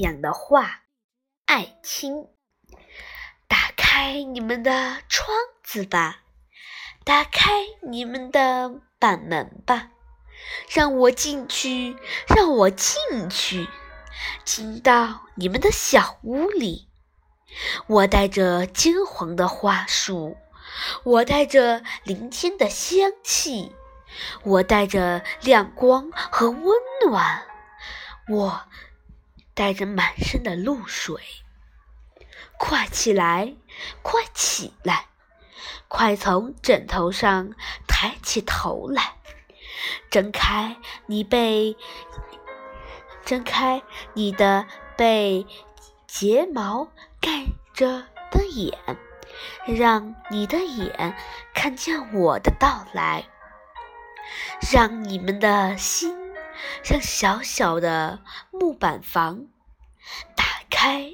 阳的话，爱卿，打开你们的窗子吧，打开你们的板门吧，让我进去，让我进去，进到你们的小屋里。我带着金黄的花束，我带着林天的香气，我带着亮光和温暖，我带着满身的露水。快起来，快起来，快从枕头上抬起头来，睁开你被，睁开你的被睫毛。盖着的眼，让你的眼看见我的到来，让你们的心像小小的木板房打开，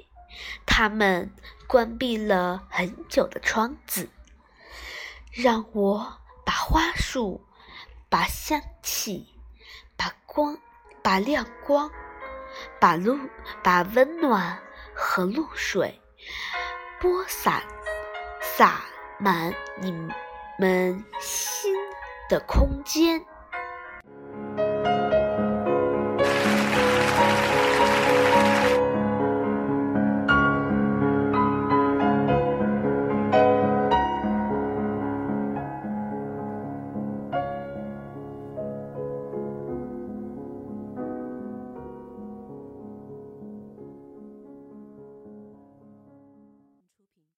他们关闭了很久的窗子，让我把花束、把香气、把光、把亮光、把露、把温暖和露水。播撒洒满你们心的空间。